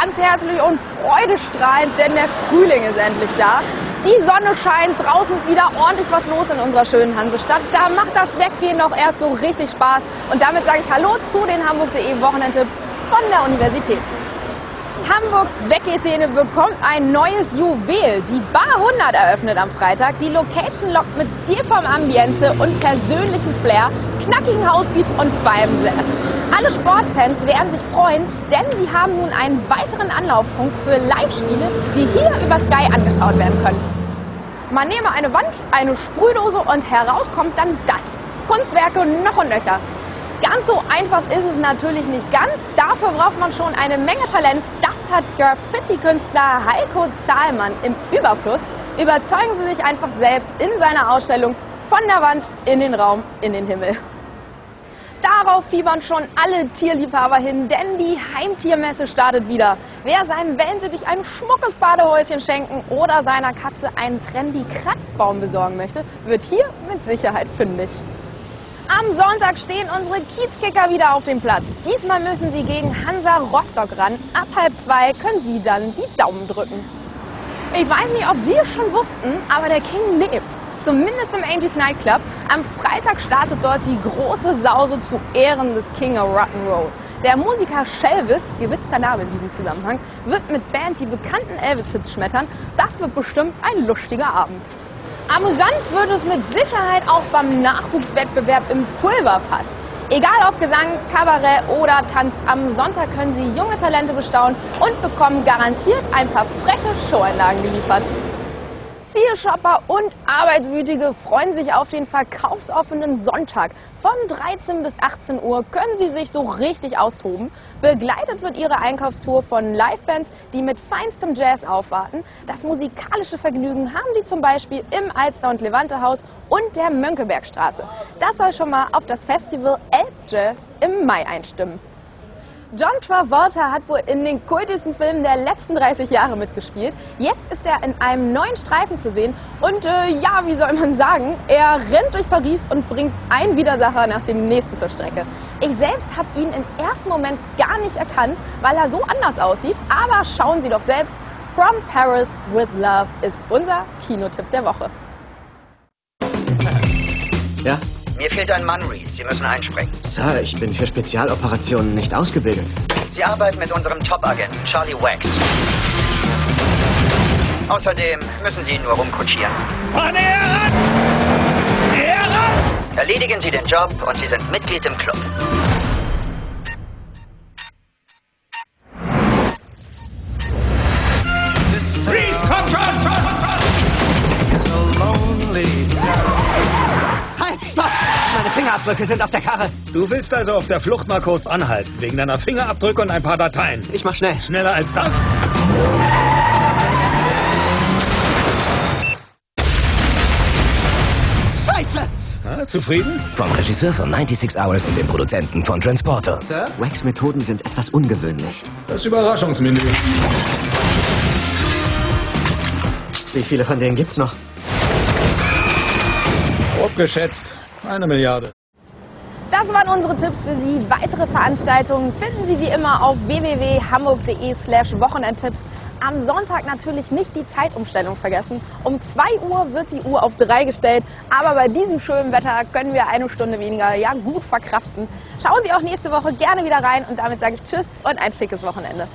ganz herzlich und freudestrahlend, denn der Frühling ist endlich da. Die Sonne scheint, draußen ist wieder ordentlich was los in unserer schönen Hansestadt. Da macht das Weggehen noch erst so richtig Spaß. Und damit sage ich Hallo zu den Hamburg.de Wochenendtipps von der Universität. Hamburgs Weggeh-Szene bekommt ein neues Juwel. Die Bar 100 eröffnet am Freitag. Die Location lockt mit stilvollem Ambiente und persönlichen Flair, knackigen Housebeats und feinem Jazz. Alle Sportfans werden sich freuen, denn sie haben nun einen weiteren Anlaufpunkt für Live-Spiele, die hier über Sky angeschaut werden können. Man nehme eine Wand, eine Sprühdose und heraus kommt dann das. Kunstwerke noch und nöcher. Ganz so einfach ist es natürlich nicht ganz. Dafür braucht man schon eine Menge Talent. Das hat Graffiti-Künstler Heiko Zahlmann im Überfluss. Überzeugen Sie sich einfach selbst in seiner Ausstellung von der Wand in den Raum, in den Himmel. Darauf fiebern schon alle Tierliebhaber hin, denn die Heimtiermesse startet wieder. Wer seinem Wellensittich ein schmuckes Badehäuschen schenken oder seiner Katze einen trendy Kratzbaum besorgen möchte, wird hier mit Sicherheit fündig. Am Sonntag stehen unsere Kiezkicker wieder auf dem Platz. Diesmal müssen sie gegen Hansa Rostock ran. Ab halb zwei können sie dann die Daumen drücken. Ich weiß nicht, ob Sie es schon wussten, aber der King lebt. Zumindest im Angie's Nightclub. Am Freitag startet dort die große Sause zu Ehren des King of Rock'n'Roll. Der Musiker Shelvis, gewitzter Name in diesem Zusammenhang, wird mit Band die bekannten Elvis-Hits schmettern. Das wird bestimmt ein lustiger Abend. Amüsant wird es mit Sicherheit auch beim Nachwuchswettbewerb im Pulverfass. Egal ob Gesang, Kabarett oder Tanz, am Sonntag können Sie junge Talente bestaunen und bekommen garantiert ein paar freche Showeinlagen geliefert. Viele Shopper und Arbeitswütige freuen sich auf den verkaufsoffenen Sonntag. Von 13 bis 18 Uhr können sie sich so richtig austoben. Begleitet wird ihre Einkaufstour von Livebands, die mit feinstem Jazz aufwarten. Das musikalische Vergnügen haben sie zum Beispiel im Alster- und Levante-Haus und der Mönckebergstraße. Das soll schon mal auf das Festival Elb Jazz im Mai einstimmen. John Travolta hat wohl in den kultigsten Filmen der letzten 30 Jahre mitgespielt. Jetzt ist er in einem neuen Streifen zu sehen und äh, ja, wie soll man sagen, er rennt durch Paris und bringt einen Widersacher nach dem nächsten zur Strecke. Ich selbst habe ihn im ersten Moment gar nicht erkannt, weil er so anders aussieht, aber schauen Sie doch selbst. From Paris with Love ist unser Kinotipp der Woche. Ja? Mir fehlt ein Mann, Reed. Sie müssen einspringen. Sir, ich bin für Spezialoperationen nicht ausgebildet. Sie arbeiten mit unserem Top-Agenten, Charlie Wax. Außerdem müssen Sie ihn nur rumkutschieren. Mann, ran! Er ran! Erledigen Sie den Job und Sie sind Mitglied im Club. Fingerabdrücke sind auf der Karre. Du willst also auf der Flucht mal kurz anhalten, wegen deiner Fingerabdrücke und ein paar Dateien. Ich mach schnell. Schneller als das? Scheiße! Ja, zufrieden? Vom Regisseur von 96 Hours und dem Produzenten von Transporter. Sir? Wax-Methoden sind etwas ungewöhnlich. Das Überraschungsmenü. Wie viele von denen gibt's noch? Grob geschätzt. Eine Milliarde. Das waren unsere Tipps für Sie. Weitere Veranstaltungen finden Sie wie immer auf www.hamburg.de slash Wochenendtipps. Am Sonntag natürlich nicht die Zeitumstellung vergessen. Um 2 Uhr wird die Uhr auf 3 gestellt, aber bei diesem schönen Wetter können wir eine Stunde weniger ja gut verkraften. Schauen Sie auch nächste Woche gerne wieder rein und damit sage ich Tschüss und ein schickes Wochenende.